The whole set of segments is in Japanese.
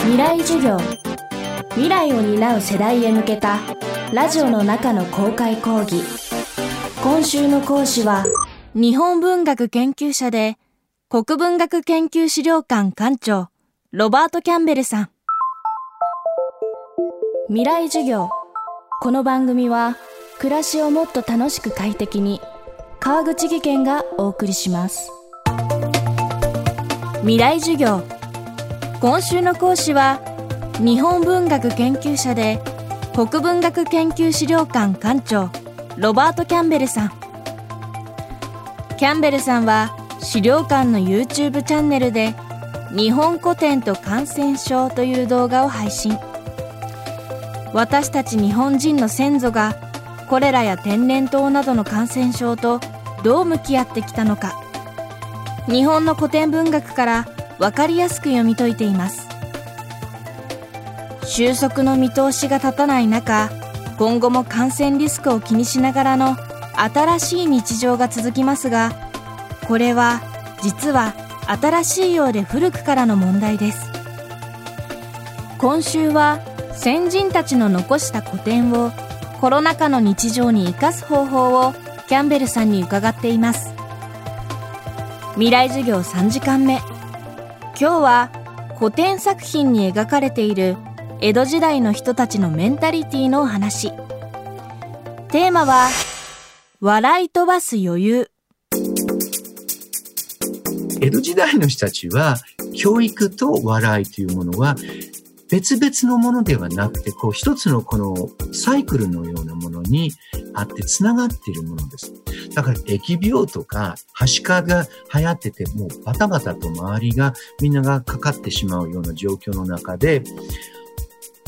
未来授業。未来を担う世代へ向けたラジオの中の公開講義。今週の講師は日本文学研究者で国文学研究資料館館長ロバート・キャンベルさん。未来授業。この番組は暮らしをもっと楽しく快適に川口義賢がお送りします。未来授業。今週の講師は日本文学研究者で国文学研究資料館館長ロバート・キャンベルさん。キャンベルさんは資料館の YouTube チャンネルで日本古典と感染症という動画を配信。私たち日本人の先祖がコレラや天然痘などの感染症とどう向き合ってきたのか。日本の古典文学から分かりやすく読み解いています。収束の見通しが立たない中今後も感染リスクを気にしながらの新しい日常が続きますがこれは実は新しいようで古くからの問題です。今週は先人たちの残した古典をコロナ禍の日常に生かす方法をキャンベルさんに伺っています。未来授業3時間目。今日は古典作品に描かれている江戸時代の人たちのメンタリティの話。テーマは笑い飛ばす余裕。江戸時代の人たちは教育と笑いというものは別々のものではなくて、こう一つのこのサイクルのようなものにあって繋がっているものです。だから疫病とか、はしかが流行ってて、もうバタバタと周りがみんながかかってしまうような状況の中で、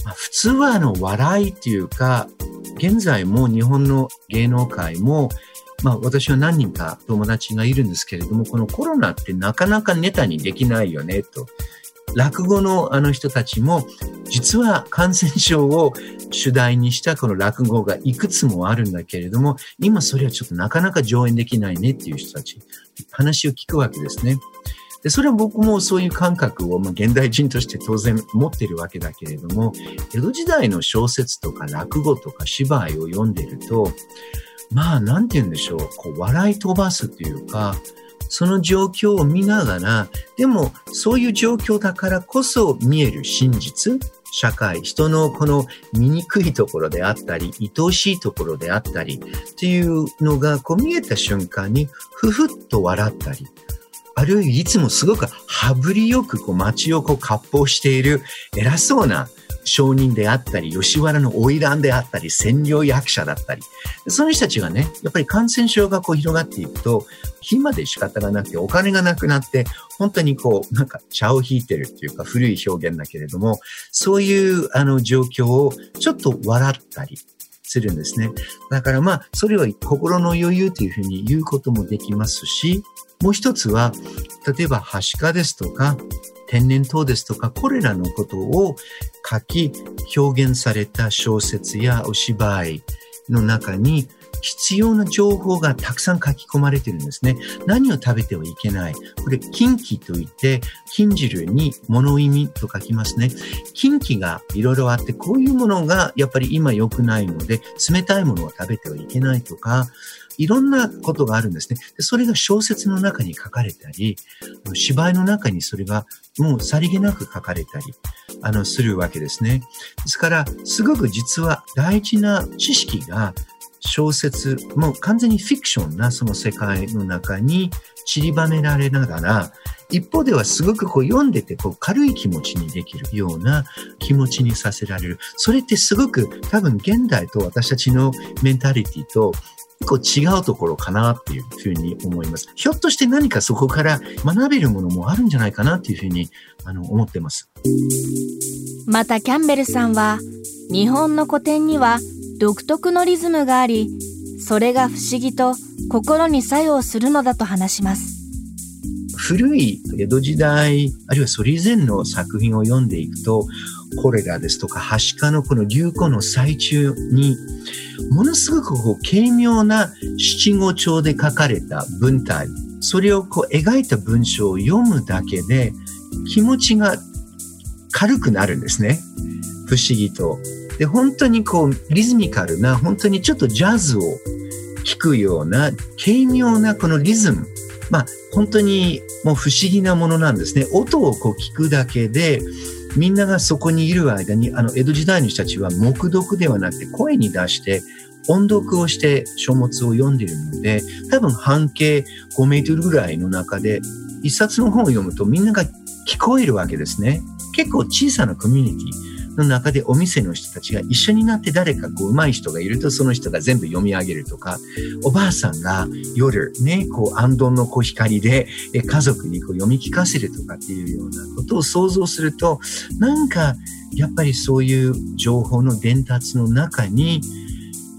まあ、普通はあの笑いっていうか、現在も日本の芸能界もまあ私は何人か友達がいるんですけれども、このコロナってなかなかネタにできないよねと。落語のあの人たちも、実は感染症を主題にしたこの落語がいくつもあるんだけれども、今それはちょっとなかなか上演できないねっていう人たち、話を聞くわけですね。で、それは僕もそういう感覚を、まあ、現代人として当然持ってるわけだけれども、江戸時代の小説とか落語とか芝居を読んでると、まあ、なんて言うんでしょう、こう、笑い飛ばすというか、その状況を見ながら、でもそういう状況だからこそ見える真実、社会、人のこの醜いところであったり、愛おしいところであったり、っていうのがこう見えた瞬間に、ふふっと笑ったり、あるいはいつもすごく羽振りよくこう街をこう割烹している偉そうな商人であったり、吉原の花魁であったり、占領役者だったり、その人たちがね、やっぱり感染症がこう広がっていくと、暇で仕方がなくて、お金がなくなって、本当にこう、なんか茶を引いてるっていうか古い表現だけれども、そういうあの状況をちょっと笑ったり、するんですね。だからまあ、それは心の余裕というふうに言うこともできますし、もう一つは、例えば、はしかですとか、天然痘ですとか、これらのことを書き、表現された小説やお芝居の中に、必要な情報がたくさん書き込まれてるんですね。何を食べてはいけない。これ、禁忌といって、禁汁に物意味と書きますね。禁忌がいろいろあって、こういうものがやっぱり今良くないので、冷たいものを食べてはいけないとか、いろんなことがあるんですね。でそれが小説の中に書かれたり、芝居の中にそれがもうさりげなく書かれたり、あの、するわけですね。ですから、すごく実は大事な知識が小説、もう完全にフィクションなその世界の中に散りばめられながら、一方ではすごくこう読んでてこう軽い気持ちにできるような気持ちにさせられる。それってすごく多分現代と私たちのメンタリティと構違うところかなっていうふうに思います。ひょっとして何かそこから学べるものもあるんじゃないかなっていうふうにあの思ってます。またキャンベルさんは日本の古典には独特のリズムがあり、それが不思議と心に作用するのだと話します。古い江戸時代、あるいはそれ以前の作品を読んでいくと、コレラですとか、はしかのこの流行の最中に、ものすごくこう軽妙な七五調で書かれた文体、それをこう描いた文章を読むだけで気持ちが軽くなるんですね。不思議と。で、本当にこう、リズミカルな、本当にちょっとジャズを聴くような、軽妙なこのリズム。まあ、本当にもう不思議なものなんですね。音をこう聞くだけで、みんながそこにいる間に、あの、江戸時代の人たちは黙読ではなくて声に出して音読をして書物を読んでいるので、多分半径5メートルぐらいの中で、一冊の本を読むとみんなが聞こえるわけですね。結構小さなコミュニティ。の中でお店の人たちが一緒になって誰かこう上手い人がいるとその人が全部読み上げるとか、おばあさんが夜ね、こう安頓のこう光で家族にこう読み聞かせるとかっていうようなことを想像すると、なんかやっぱりそういう情報の伝達の中に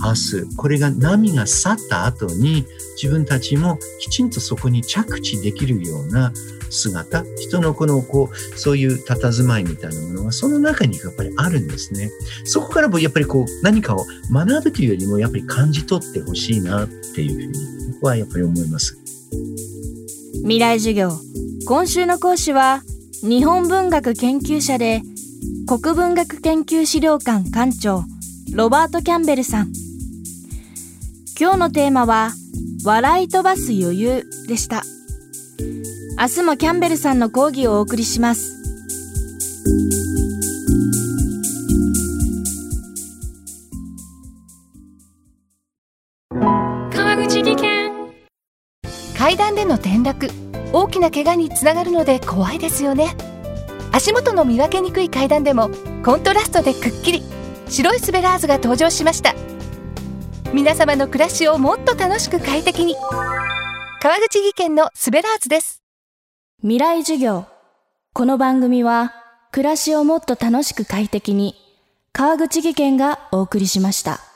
明日、これが波が去った後に自分たちもきちんとそこに着地できるような姿、人のこの、こう、そういう佇まいみたいなものが、その中にやっぱりあるんですね。そこからもやっぱりこう、何かを学ぶというよりも、やっぱり感じ取ってほしいなっていうふうに、僕はやっぱり思います。未来授業。今週の講師は、日本文学研究者で、国文学研究資料館館長、ロバート・キャンベルさん。今日のテーマは、笑い飛ばす余裕でした。明日もキャンベルさんの講義をお送りします。川口技研。階段での転落。大きな怪我につながるので怖いですよね。足元の見分けにくい階段でもコントラストでくっきり。白いスベラーズが登場しました皆様の暮らしをもっと楽しく快適に川口技研のスベラーズです未来授業。この番組は、暮らしをもっと楽しく快適に、川口技研がお送りしました。